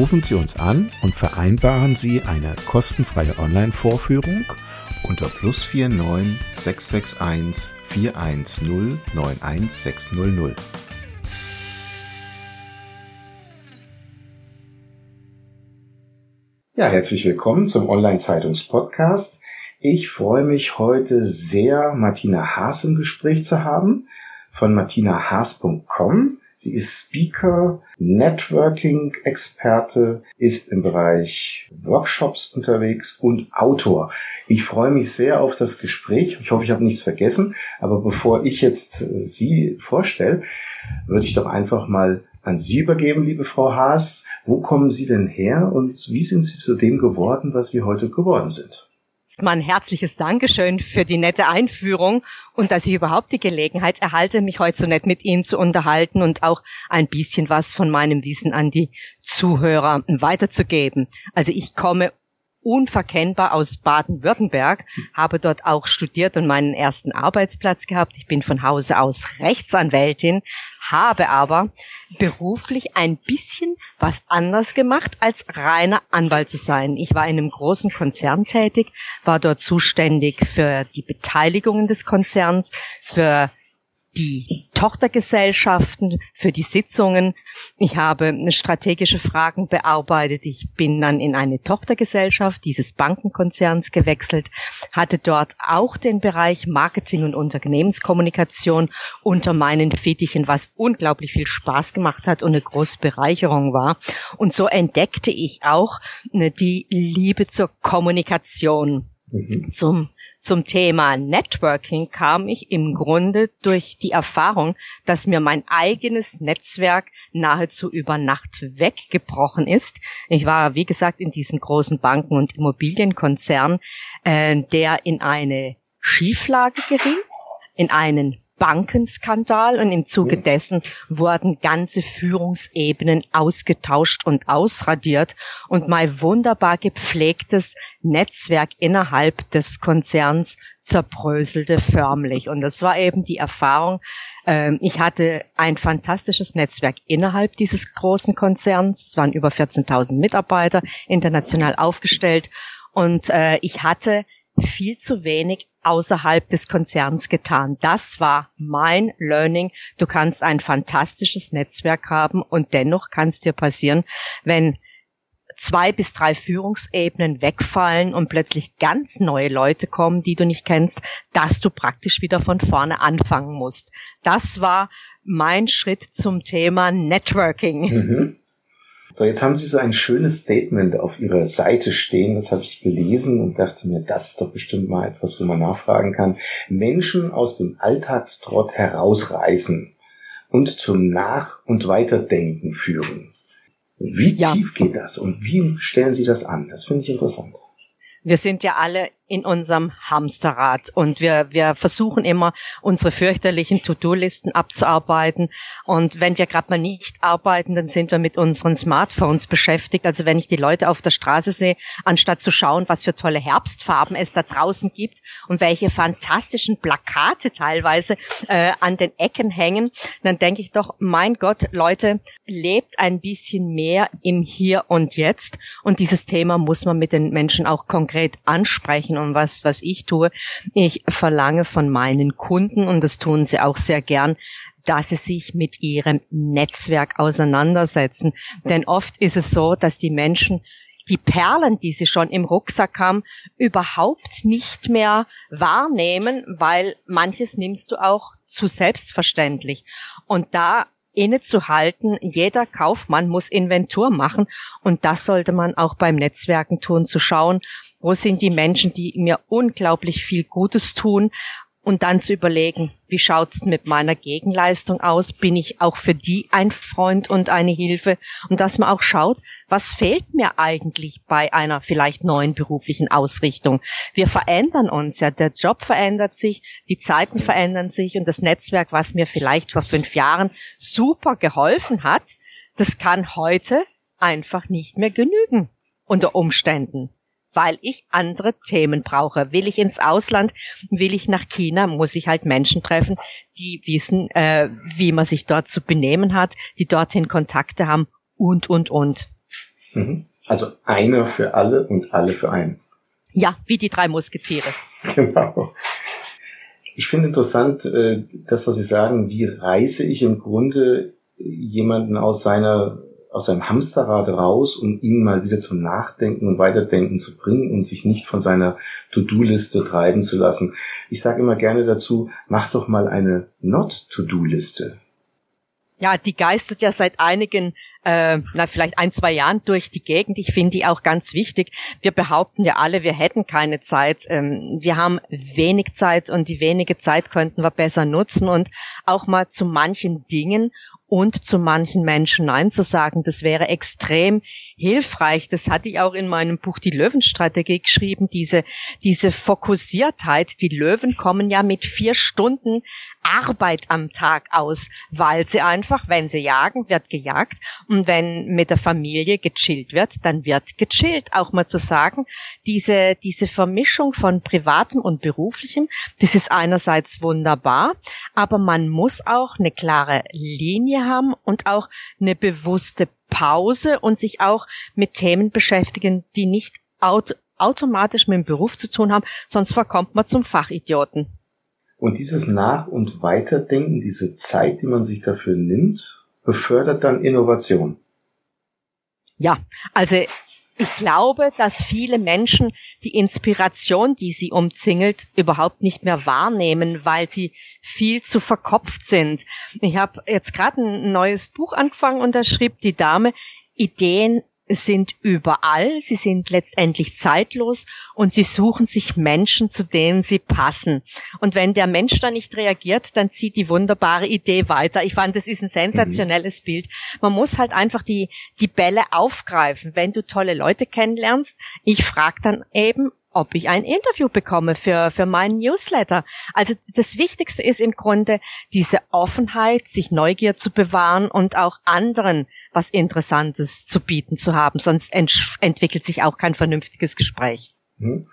Rufen Sie uns an und vereinbaren Sie eine kostenfreie Online-Vorführung unter plus 49 661 410 91600. Ja, herzlich willkommen zum Online-Zeitungs-Podcast. Ich freue mich heute sehr, Martina Haas im Gespräch zu haben von martinahaas.com. Sie ist Speaker, Networking-Experte, ist im Bereich Workshops unterwegs und Autor. Ich freue mich sehr auf das Gespräch. Ich hoffe, ich habe nichts vergessen. Aber bevor ich jetzt Sie vorstelle, würde ich doch einfach mal an Sie übergeben, liebe Frau Haas. Wo kommen Sie denn her und wie sind Sie zu dem geworden, was Sie heute geworden sind? Mal ein herzliches Dankeschön für die nette Einführung und dass ich überhaupt die Gelegenheit erhalte, mich heute so nett mit Ihnen zu unterhalten und auch ein bisschen was von meinem Wissen an die Zuhörer weiterzugeben. Also ich komme unverkennbar aus Baden-Württemberg, habe dort auch studiert und meinen ersten Arbeitsplatz gehabt. Ich bin von Hause aus Rechtsanwältin, habe aber beruflich ein bisschen was anders gemacht, als reiner Anwalt zu sein. Ich war in einem großen Konzern tätig, war dort zuständig für die Beteiligungen des Konzerns, für die Tochtergesellschaften für die Sitzungen. Ich habe strategische Fragen bearbeitet. Ich bin dann in eine Tochtergesellschaft dieses Bankenkonzerns gewechselt, hatte dort auch den Bereich Marketing und Unternehmenskommunikation unter meinen Fittichen, was unglaublich viel Spaß gemacht hat und eine große Bereicherung war. Und so entdeckte ich auch ne, die Liebe zur Kommunikation. Mhm. Zum zum Thema Networking kam ich im Grunde durch die Erfahrung, dass mir mein eigenes Netzwerk nahezu über Nacht weggebrochen ist. Ich war, wie gesagt, in diesem großen Banken- und Immobilienkonzern, äh, der in eine Schieflage geriet, in einen Bankenskandal und im Zuge dessen wurden ganze Führungsebenen ausgetauscht und ausradiert und mein wunderbar gepflegtes Netzwerk innerhalb des Konzerns zerbröselte förmlich. Und das war eben die Erfahrung. Ähm, ich hatte ein fantastisches Netzwerk innerhalb dieses großen Konzerns. Es waren über 14.000 Mitarbeiter, international aufgestellt. Und äh, ich hatte viel zu wenig außerhalb des Konzerns getan. Das war mein Learning. Du kannst ein fantastisches Netzwerk haben und dennoch kann es dir passieren, wenn zwei bis drei Führungsebenen wegfallen und plötzlich ganz neue Leute kommen, die du nicht kennst, dass du praktisch wieder von vorne anfangen musst. Das war mein Schritt zum Thema Networking. Mhm. So, jetzt haben Sie so ein schönes Statement auf Ihrer Seite stehen, das habe ich gelesen und dachte mir, das ist doch bestimmt mal etwas, wo man nachfragen kann. Menschen aus dem Alltagstrott herausreißen und zum Nach- und Weiterdenken führen. Wie ja. tief geht das und wie stellen Sie das an? Das finde ich interessant. Wir sind ja alle in unserem Hamsterrad und wir, wir versuchen immer, unsere fürchterlichen To-Do-Listen abzuarbeiten. Und wenn wir gerade mal nicht arbeiten, dann sind wir mit unseren Smartphones beschäftigt. Also wenn ich die Leute auf der Straße sehe, anstatt zu schauen, was für tolle Herbstfarben es da draußen gibt und welche fantastischen Plakate teilweise äh, an den Ecken hängen, dann denke ich doch, mein Gott, Leute, lebt ein bisschen mehr im Hier und Jetzt. Und dieses Thema muss man mit den Menschen auch konkret ansprechen und was, was ich tue. Ich verlange von meinen Kunden, und das tun sie auch sehr gern, dass sie sich mit ihrem Netzwerk auseinandersetzen. Denn oft ist es so, dass die Menschen die Perlen, die sie schon im Rucksack haben, überhaupt nicht mehr wahrnehmen, weil manches nimmst du auch zu selbstverständlich. Und da innezuhalten, jeder Kaufmann muss Inventur machen und das sollte man auch beim Netzwerken tun, zu schauen, wo sind die Menschen, die mir unglaublich viel Gutes tun und dann zu überlegen, wie schaut's mit meiner Gegenleistung aus? Bin ich auch für die ein Freund und eine Hilfe? Und dass man auch schaut, was fehlt mir eigentlich bei einer vielleicht neuen beruflichen Ausrichtung? Wir verändern uns ja, der Job verändert sich, die Zeiten verändern sich und das Netzwerk, was mir vielleicht vor fünf Jahren super geholfen hat, das kann heute einfach nicht mehr genügen unter Umständen weil ich andere Themen brauche. Will ich ins Ausland, will ich nach China, muss ich halt Menschen treffen, die wissen, äh, wie man sich dort zu benehmen hat, die dorthin Kontakte haben und, und, und. Mhm. Also einer für alle und alle für einen. Ja, wie die drei Musketiere. Genau. Ich finde interessant, äh, das, was Sie sagen, wie reiße ich im Grunde jemanden aus seiner aus seinem Hamsterrad raus, um ihn mal wieder zum Nachdenken und Weiterdenken zu bringen und sich nicht von seiner To-Do-Liste treiben zu lassen. Ich sage immer gerne dazu, mach doch mal eine Not-To-Do-Liste. Ja, die geistert ja seit einigen, äh, na vielleicht ein, zwei Jahren durch die Gegend. Ich finde die auch ganz wichtig. Wir behaupten ja alle, wir hätten keine Zeit. Ähm, wir haben wenig Zeit und die wenige Zeit könnten wir besser nutzen und auch mal zu manchen Dingen und zu manchen Menschen Nein zu sagen. Das wäre extrem hilfreich. Das hatte ich auch in meinem Buch Die Löwenstrategie geschrieben. Diese, diese Fokussiertheit. Die Löwen kommen ja mit vier Stunden Arbeit am Tag aus, weil sie einfach, wenn sie jagen, wird gejagt und wenn mit der Familie gechillt wird, dann wird gechillt. Auch mal zu sagen, diese, diese Vermischung von privatem und beruflichem, das ist einerseits wunderbar, aber man muss auch eine klare Linie haben und auch eine bewusste Pause und sich auch mit Themen beschäftigen, die nicht aut automatisch mit dem Beruf zu tun haben, sonst verkommt man zum Fachidioten. Und dieses Nach- und Weiterdenken, diese Zeit, die man sich dafür nimmt, befördert dann Innovation. Ja, also ich glaube, dass viele Menschen die Inspiration, die sie umzingelt, überhaupt nicht mehr wahrnehmen, weil sie viel zu verkopft sind. Ich habe jetzt gerade ein neues Buch angefangen und da schrieb die Dame, Ideen sind überall, sie sind letztendlich zeitlos und sie suchen sich Menschen, zu denen sie passen. Und wenn der Mensch da nicht reagiert, dann zieht die wunderbare Idee weiter. Ich fand, das ist ein sensationelles mhm. Bild. Man muss halt einfach die, die Bälle aufgreifen. Wenn du tolle Leute kennenlernst, ich frage dann eben, ob ich ein Interview bekomme für, für meinen Newsletter. Also das Wichtigste ist im Grunde diese Offenheit, sich Neugier zu bewahren und auch anderen was Interessantes zu bieten zu haben. Sonst ent entwickelt sich auch kein vernünftiges Gespräch. Hm.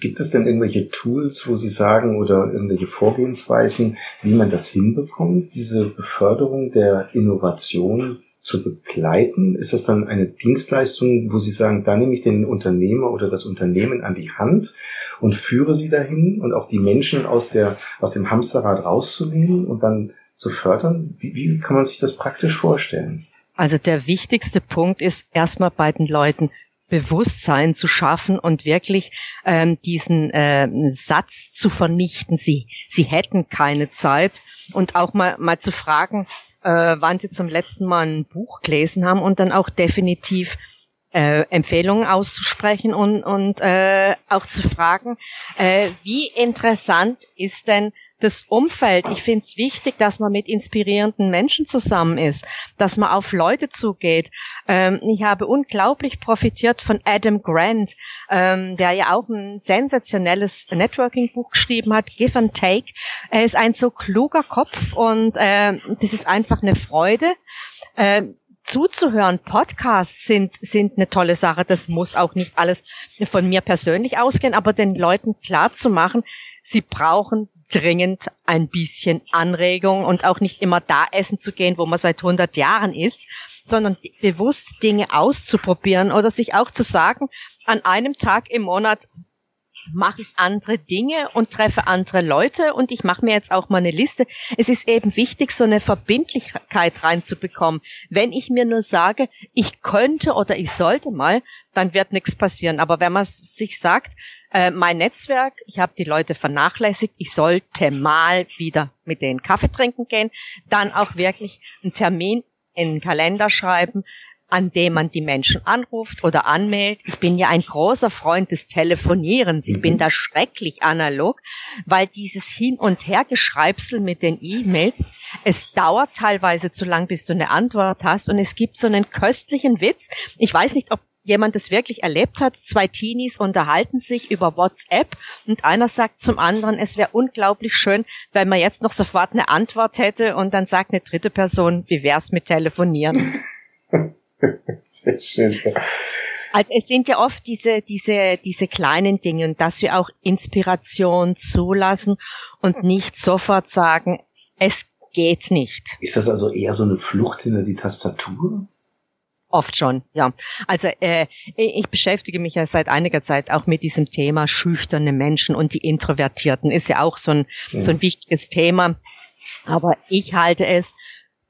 Gibt es denn irgendwelche Tools, wo Sie sagen, oder irgendwelche Vorgehensweisen, wie man das hinbekommt, diese Beförderung der Innovation zu begleiten? Ist das dann eine Dienstleistung, wo Sie sagen, da nehme ich den Unternehmer oder das Unternehmen an die Hand und führe sie dahin und auch die Menschen aus der, aus dem Hamsterrad rauszunehmen und dann zu fördern? Wie, wie kann man sich das praktisch vorstellen? Also der wichtigste Punkt ist erstmal bei den Leuten Bewusstsein zu schaffen und wirklich ähm, diesen äh, Satz zu vernichten. Sie, sie hätten keine Zeit und auch mal, mal zu fragen, äh, wann sie zum letzten Mal ein Buch gelesen haben und dann auch definitiv äh, Empfehlungen auszusprechen und, und äh, auch zu fragen, äh, wie interessant ist denn das Umfeld. Ich finde es wichtig, dass man mit inspirierenden Menschen zusammen ist, dass man auf Leute zugeht. Ähm, ich habe unglaublich profitiert von Adam Grant, ähm, der ja auch ein sensationelles Networking-Buch geschrieben hat, Give and Take. Er ist ein so kluger Kopf und äh, das ist einfach eine Freude. Äh, zuzuhören. Podcasts sind, sind eine tolle Sache. Das muss auch nicht alles von mir persönlich ausgehen, aber den Leuten klar zu machen, sie brauchen dringend ein bisschen Anregung und auch nicht immer da essen zu gehen, wo man seit 100 Jahren ist, sondern bewusst Dinge auszuprobieren oder sich auch zu sagen, an einem Tag im Monat mache ich andere Dinge und treffe andere Leute und ich mache mir jetzt auch mal eine Liste. Es ist eben wichtig, so eine Verbindlichkeit reinzubekommen. Wenn ich mir nur sage, ich könnte oder ich sollte mal, dann wird nichts passieren. Aber wenn man sich sagt, äh, mein Netzwerk, ich habe die Leute vernachlässigt, ich sollte mal wieder mit denen Kaffee trinken gehen, dann auch wirklich einen Termin in den Kalender schreiben, an dem man die Menschen anruft oder anmeldet. Ich bin ja ein großer Freund des Telefonierens. Ich mhm. bin da schrecklich analog, weil dieses Hin- und Hergeschreibsel mit den E-Mails, es dauert teilweise zu lang, bis du eine Antwort hast und es gibt so einen köstlichen Witz. Ich weiß nicht, ob jemand das wirklich erlebt hat. Zwei Teenies unterhalten sich über WhatsApp und einer sagt zum anderen, es wäre unglaublich schön, wenn man jetzt noch sofort eine Antwort hätte und dann sagt eine dritte Person, wie wär's mit telefonieren? Sehr schön. Also es sind ja oft diese, diese, diese kleinen Dinge, dass wir auch Inspiration zulassen und nicht sofort sagen, es geht nicht. Ist das also eher so eine Flucht hinter die Tastatur? Oft schon, ja. Also äh, ich beschäftige mich ja seit einiger Zeit auch mit diesem Thema schüchterne Menschen und die Introvertierten. Ist ja auch so ein, ja. so ein wichtiges Thema. Aber ich halte es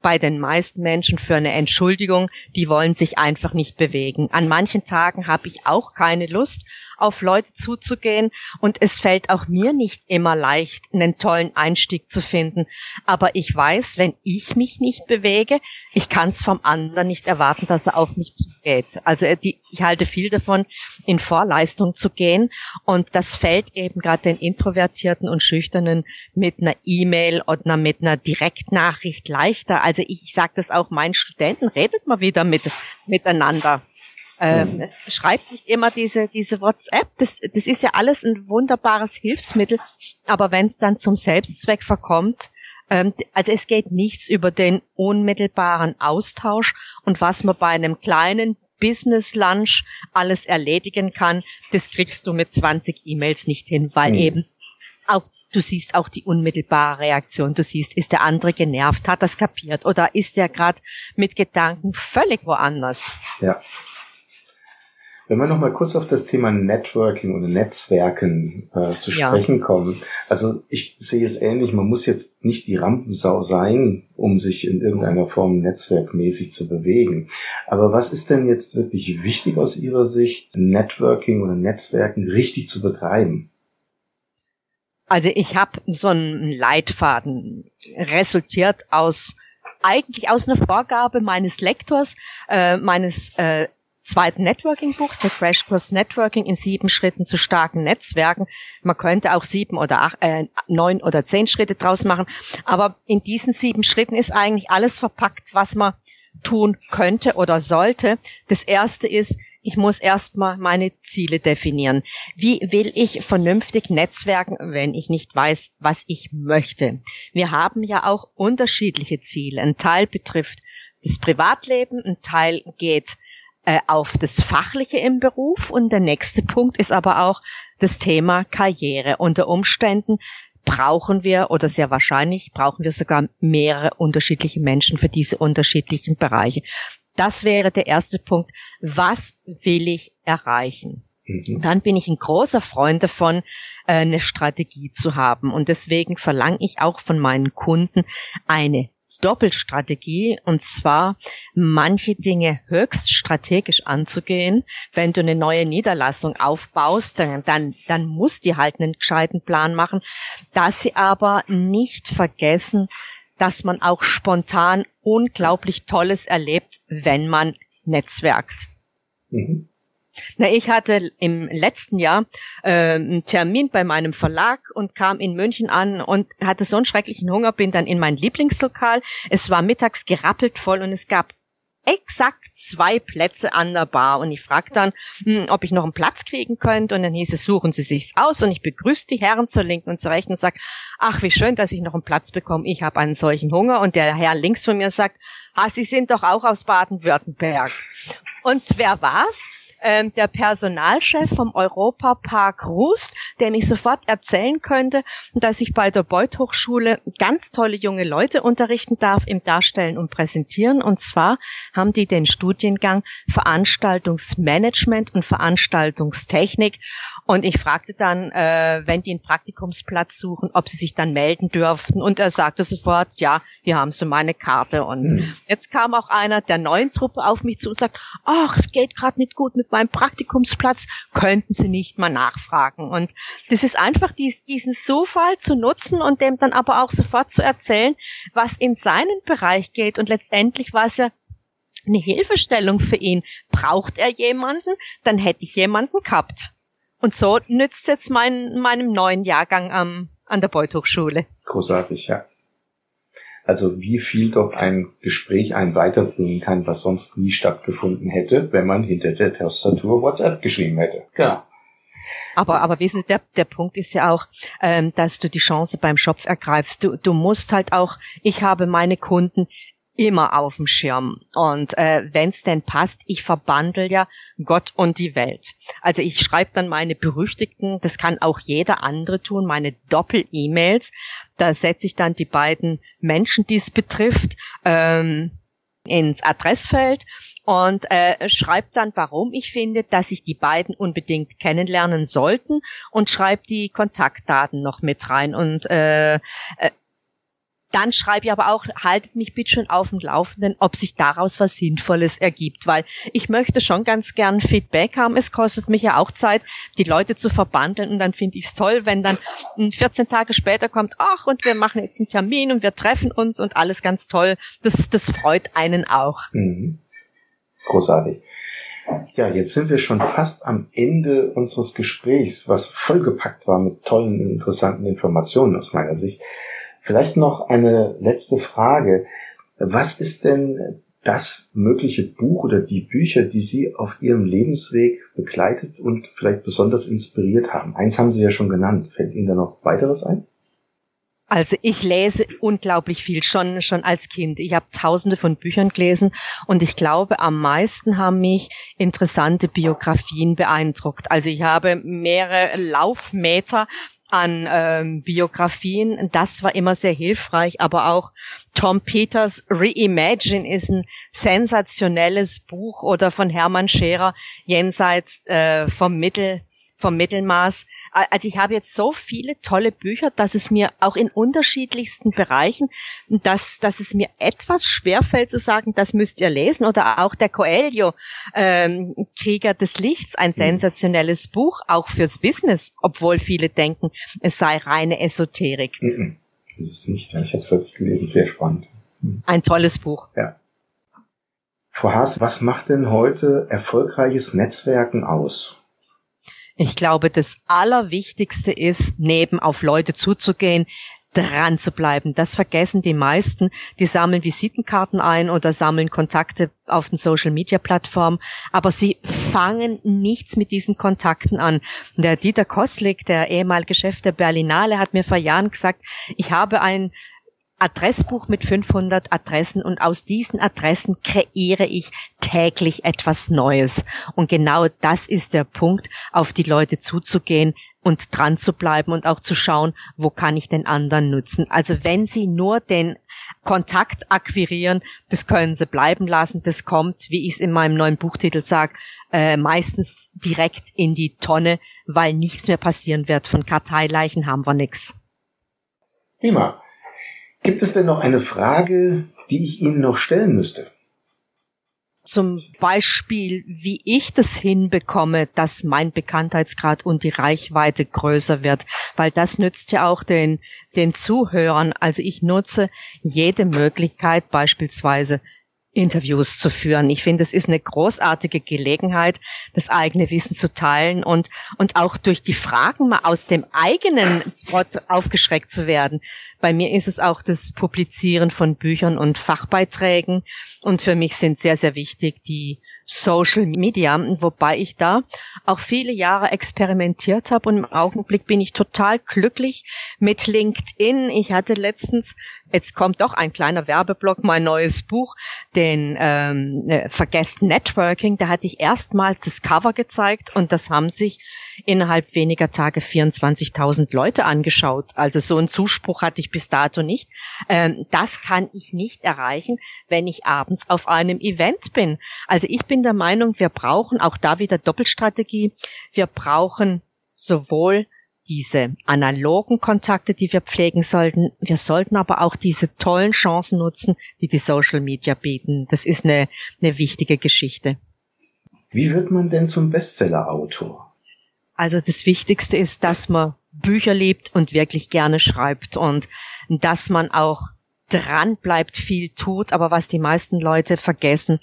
bei den meisten Menschen für eine Entschuldigung, die wollen sich einfach nicht bewegen. An manchen Tagen habe ich auch keine Lust, auf Leute zuzugehen und es fällt auch mir nicht immer leicht, einen tollen Einstieg zu finden. Aber ich weiß, wenn ich mich nicht bewege, ich kann es vom anderen nicht erwarten, dass er auf mich zugeht. Also äh, ich halte viel davon, in Vorleistung zu gehen und das fällt eben gerade den Introvertierten und Schüchternen mit einer E-Mail oder mit einer Direktnachricht leichter. Also ich, ich sage das auch meinen Studenten, redet mal wieder mit, miteinander. Ähm, mhm. Schreibt nicht immer diese, diese WhatsApp. Das, das ist ja alles ein wunderbares Hilfsmittel. Aber wenn es dann zum Selbstzweck verkommt, ähm, also es geht nichts über den unmittelbaren Austausch und was man bei einem kleinen Business Lunch alles erledigen kann, das kriegst du mit 20 E-Mails nicht hin, weil mhm. eben auch du siehst auch die unmittelbare Reaktion. Du siehst, ist der andere genervt, hat das kapiert oder ist der gerade mit Gedanken völlig woanders? Ja. Wenn wir noch mal kurz auf das Thema Networking oder Netzwerken äh, zu sprechen ja. kommen. Also ich sehe es ähnlich, man muss jetzt nicht die Rampensau sein, um sich in irgendeiner Form netzwerkmäßig zu bewegen. Aber was ist denn jetzt wirklich wichtig aus Ihrer Sicht, Networking oder Netzwerken richtig zu betreiben? Also ich habe so einen Leitfaden resultiert aus eigentlich aus einer Vorgabe meines Lektors, äh, meines äh, zweiten Networking-Buchs, der Crashkurs Networking in sieben Schritten zu starken Netzwerken. Man könnte auch sieben oder acht, äh, neun oder zehn Schritte draus machen. Aber in diesen sieben Schritten ist eigentlich alles verpackt, was man tun könnte oder sollte. Das erste ist, ich muss erstmal meine Ziele definieren. Wie will ich vernünftig netzwerken, wenn ich nicht weiß, was ich möchte? Wir haben ja auch unterschiedliche Ziele. Ein Teil betrifft das Privatleben, ein Teil geht äh, auf das Fachliche im Beruf und der nächste Punkt ist aber auch das Thema Karriere. Unter Umständen brauchen wir oder sehr wahrscheinlich brauchen wir sogar mehrere unterschiedliche Menschen für diese unterschiedlichen Bereiche. Das wäre der erste Punkt. Was will ich erreichen? Mhm. Dann bin ich ein großer Freund davon, äh, eine Strategie zu haben. Und deswegen verlange ich auch von meinen Kunden eine Doppelstrategie und zwar manche Dinge höchst strategisch anzugehen. Wenn du eine neue Niederlassung aufbaust, dann, dann, dann muss die halt einen gescheiten Plan machen, dass sie aber nicht vergessen, dass man auch spontan unglaublich Tolles erlebt, wenn man netzwerkt. Mhm. Na, ich hatte im letzten Jahr äh, einen Termin bei meinem Verlag und kam in München an und hatte so einen schrecklichen Hunger, bin dann in mein Lieblingslokal. Es war mittags gerappelt voll und es gab exakt zwei Plätze an der Bar und ich fragte dann, hm, ob ich noch einen Platz kriegen könnte und dann hieß es, suchen Sie sich's aus und ich begrüße die Herren zur Linken und zur Rechten und sag, ach, wie schön, dass ich noch einen Platz bekomme, ich habe einen solchen Hunger und der Herr links von mir sagt, ah, Sie sind doch auch aus Baden-Württemberg. Und wer war's? Ähm, der Personalchef vom Europapark Rust, der mich sofort erzählen könnte, dass ich bei der Beuth Hochschule ganz tolle junge Leute unterrichten darf im Darstellen und Präsentieren. Und zwar haben die den Studiengang Veranstaltungsmanagement und Veranstaltungstechnik. Und ich fragte dann, äh, wenn die einen Praktikumsplatz suchen, ob sie sich dann melden dürften. Und er sagte sofort, ja, hier haben sie meine Karte. Und mhm. jetzt kam auch einer der neuen Truppe auf mich zu und sagt, ach, es geht gerade nicht gut mit meinem Praktikumsplatz, könnten Sie nicht mal nachfragen. Und das ist einfach dies, diesen Zufall zu nutzen und dem dann aber auch sofort zu erzählen, was in seinen Bereich geht. Und letztendlich war es ja eine Hilfestellung für ihn. Braucht er jemanden, dann hätte ich jemanden gehabt. Und so nützt jetzt mein, meinem neuen Jahrgang am, an der Beuth Hochschule. Großartig, ja. Also wie viel doch ein Gespräch einen weiterbringen kann, was sonst nie stattgefunden hätte, wenn man hinter der Tastatur WhatsApp geschrieben hätte. Genau. Aber, aber wissen Sie, der, der Punkt ist ja auch, ähm, dass du die Chance beim Schopf ergreifst. Du, du musst halt auch, ich habe meine Kunden immer auf dem Schirm. Und äh, wenn es denn passt, ich verbandel ja Gott und die Welt. Also ich schreibe dann meine berüchtigten, das kann auch jeder andere tun, meine Doppel-E-Mails. Da setze ich dann die beiden Menschen, die es betrifft, ähm, ins Adressfeld und äh, schreibt dann, warum ich finde, dass sich die beiden unbedingt kennenlernen sollten und schreibt die Kontaktdaten noch mit rein. Und äh, äh, dann schreibe ich aber auch, haltet mich bitte schon auf dem Laufenden, ob sich daraus was Sinnvolles ergibt, weil ich möchte schon ganz gern Feedback haben. Es kostet mich ja auch Zeit, die Leute zu verbandeln und dann finde ich es toll, wenn dann 14 Tage später kommt, ach, und wir machen jetzt einen Termin und wir treffen uns und alles ganz toll. Das, das freut einen auch. Mhm. Großartig. Ja, jetzt sind wir schon fast am Ende unseres Gesprächs, was vollgepackt war mit tollen, interessanten Informationen aus meiner Sicht. Vielleicht noch eine letzte Frage. Was ist denn das mögliche Buch oder die Bücher, die Sie auf Ihrem Lebensweg begleitet und vielleicht besonders inspiriert haben? Eins haben Sie ja schon genannt. Fällt Ihnen da noch weiteres ein? Also ich lese unglaublich viel, schon, schon als Kind. Ich habe tausende von Büchern gelesen und ich glaube, am meisten haben mich interessante Biografien beeindruckt. Also ich habe mehrere Laufmeter an ähm, Biografien. Das war immer sehr hilfreich, aber auch Tom Peters Reimagine ist ein sensationelles Buch oder von Hermann Scherer jenseits äh, vom Mittel vom Mittelmaß. Also ich habe jetzt so viele tolle Bücher, dass es mir auch in unterschiedlichsten Bereichen, dass, dass es mir etwas schwerfällt zu sagen, das müsst ihr lesen. Oder auch der Coelho, ähm, Krieger des Lichts, ein mhm. sensationelles Buch, auch fürs Business, obwohl viele denken, es sei reine Esoterik. Mhm. Das ist nicht, ich habe es selbst gelesen, sehr spannend. Mhm. Ein tolles Buch. Ja. Frau Haas, was macht denn heute erfolgreiches Netzwerken aus? Ich glaube, das Allerwichtigste ist, neben auf Leute zuzugehen, dran zu bleiben. Das vergessen die meisten. Die sammeln Visitenkarten ein oder sammeln Kontakte auf den Social Media Plattformen, aber sie fangen nichts mit diesen Kontakten an. Der Dieter Koslik, der ehemalige Chef der Berlinale, hat mir vor Jahren gesagt, ich habe ein Adressbuch mit 500 Adressen und aus diesen Adressen kreiere ich täglich etwas Neues. Und genau das ist der Punkt, auf die Leute zuzugehen und dran zu bleiben und auch zu schauen, wo kann ich den anderen nutzen. Also wenn Sie nur den Kontakt akquirieren, das können Sie bleiben lassen. Das kommt, wie ich es in meinem neuen Buchtitel sage, äh, meistens direkt in die Tonne, weil nichts mehr passieren wird. Von Karteileichen haben wir nichts. Prima. Gibt es denn noch eine Frage, die ich Ihnen noch stellen müsste? Zum Beispiel, wie ich das hinbekomme, dass mein Bekanntheitsgrad und die Reichweite größer wird, weil das nützt ja auch den, den Zuhörern. Also ich nutze jede Möglichkeit, beispielsweise Interviews zu führen. Ich finde, es ist eine großartige Gelegenheit, das eigene Wissen zu teilen und, und auch durch die Fragen mal aus dem eigenen Trott aufgeschreckt zu werden. Bei mir ist es auch das Publizieren von Büchern und Fachbeiträgen. Und für mich sind sehr, sehr wichtig die Social Media, wobei ich da auch viele Jahre experimentiert habe und im Augenblick bin ich total glücklich mit LinkedIn. Ich hatte letztens, jetzt kommt doch ein kleiner Werbeblock, mein neues Buch, den ähm, äh, Vergesst Networking. Da hatte ich erstmals das Cover gezeigt und das haben sich innerhalb weniger Tage 24.000 Leute angeschaut. Also so einen Zuspruch hatte ich bis dato nicht. Ähm, das kann ich nicht erreichen, wenn ich abends auf einem Event bin. Also ich bin der Meinung, wir brauchen auch da wieder Doppelstrategie. Wir brauchen sowohl diese analogen Kontakte, die wir pflegen sollten. Wir sollten aber auch diese tollen Chancen nutzen, die die Social Media bieten. Das ist eine, eine wichtige Geschichte. Wie wird man denn zum Bestseller-Autor? Also das Wichtigste ist, dass man Bücher liebt und wirklich gerne schreibt und dass man auch dran bleibt, viel tut. Aber was die meisten Leute vergessen,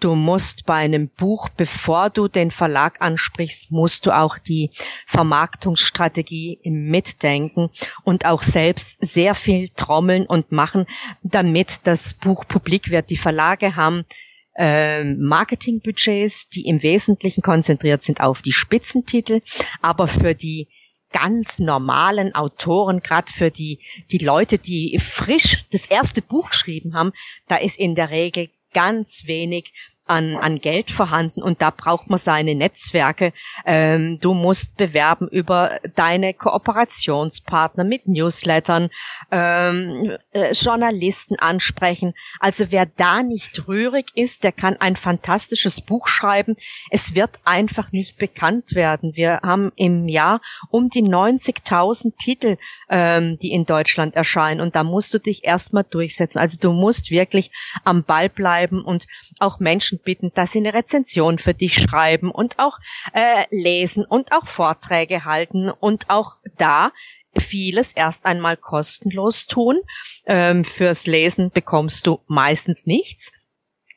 Du musst bei einem Buch, bevor du den Verlag ansprichst, musst du auch die Vermarktungsstrategie mitdenken und auch selbst sehr viel trommeln und machen, damit das Buch publik wird. Die Verlage haben äh, Marketingbudgets, die im Wesentlichen konzentriert sind auf die Spitzentitel, aber für die ganz normalen Autoren, gerade für die, die Leute, die frisch das erste Buch geschrieben haben, da ist in der Regel ganz wenig an, an Geld vorhanden und da braucht man seine Netzwerke. Ähm, du musst bewerben über deine Kooperationspartner mit Newslettern, ähm, äh, Journalisten ansprechen. Also wer da nicht rührig ist, der kann ein fantastisches Buch schreiben. Es wird einfach nicht bekannt werden. Wir haben im Jahr um die 90.000 Titel, ähm, die in Deutschland erscheinen und da musst du dich erstmal durchsetzen. Also du musst wirklich am Ball bleiben und auch Menschen bitten, dass sie eine Rezension für dich schreiben und auch äh, lesen und auch Vorträge halten und auch da vieles erst einmal kostenlos tun. Ähm, fürs Lesen bekommst du meistens nichts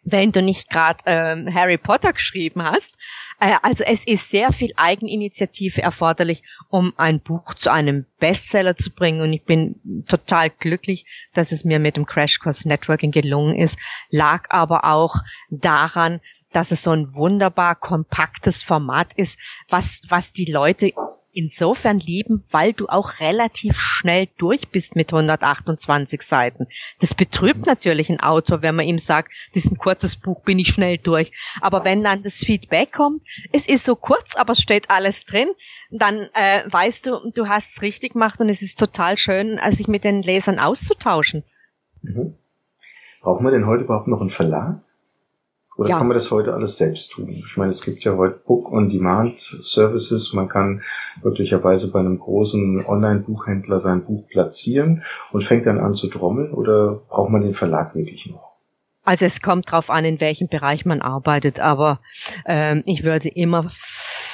wenn du nicht gerade ähm, Harry Potter geschrieben hast. Äh, also es ist sehr viel Eigeninitiative erforderlich, um ein Buch zu einem Bestseller zu bringen. Und ich bin total glücklich, dass es mir mit dem Crash Course Networking gelungen ist. Lag aber auch daran, dass es so ein wunderbar kompaktes Format ist, was, was die Leute insofern lieben, weil du auch relativ schnell durch bist mit 128 Seiten. Das betrübt natürlich ein Autor, wenn man ihm sagt, das ist ein kurzes Buch, bin ich schnell durch. Aber wenn dann das Feedback kommt, es ist so kurz, aber es steht alles drin, dann äh, weißt du, du hast es richtig gemacht und es ist total schön, äh, sich mit den Lesern auszutauschen. Mhm. Brauchen wir denn heute überhaupt noch einen Verlag? Oder ja. kann man das heute alles selbst tun? Ich meine, es gibt ja heute Book-on-Demand-Services. Man kann möglicherweise bei einem großen Online-Buchhändler sein Buch platzieren und fängt dann an zu trommeln oder braucht man den Verlag wirklich noch? Also es kommt drauf an, in welchem Bereich man arbeitet, aber ähm, ich würde immer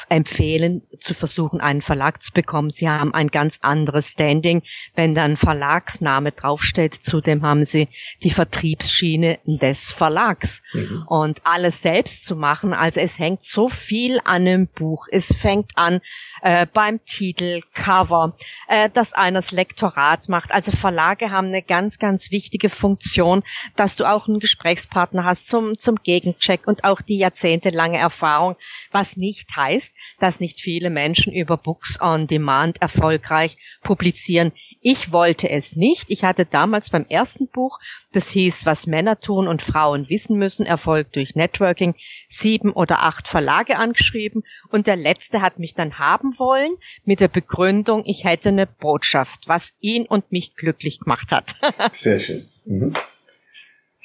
empfehlen, zu versuchen, einen Verlag zu bekommen. Sie haben ein ganz anderes Standing. Wenn dann Verlagsname draufsteht, zudem haben sie die Vertriebsschiene des Verlags. Mhm. Und alles selbst zu machen, also es hängt so viel an einem Buch. Es fängt an äh, beim Titel, Cover, äh, dass einer das Lektorat macht. Also Verlage haben eine ganz, ganz wichtige Funktion, dass du auch einen Gesprächspartner hast zum, zum Gegencheck und auch die jahrzehntelange Erfahrung, was nicht heißt, dass nicht viele Menschen über Books on Demand erfolgreich publizieren. Ich wollte es nicht. Ich hatte damals beim ersten Buch, das hieß Was Männer tun und Frauen wissen müssen, Erfolg durch Networking, sieben oder acht Verlage angeschrieben und der letzte hat mich dann haben wollen mit der Begründung, ich hätte eine Botschaft, was ihn und mich glücklich gemacht hat. Sehr schön. Mhm.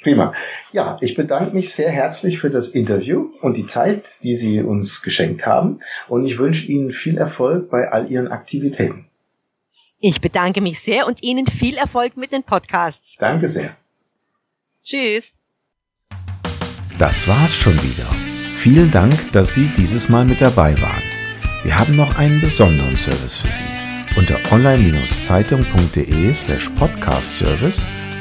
Prima. Ja, ich bedanke mich sehr herzlich für das Interview und die Zeit, die Sie uns geschenkt haben. Und ich wünsche Ihnen viel Erfolg bei all Ihren Aktivitäten. Ich bedanke mich sehr und Ihnen viel Erfolg mit den Podcasts. Danke sehr. Tschüss. Das war's schon wieder. Vielen Dank, dass Sie dieses Mal mit dabei waren. Wir haben noch einen besonderen Service für Sie. Unter online-zeitung.de slash podcast service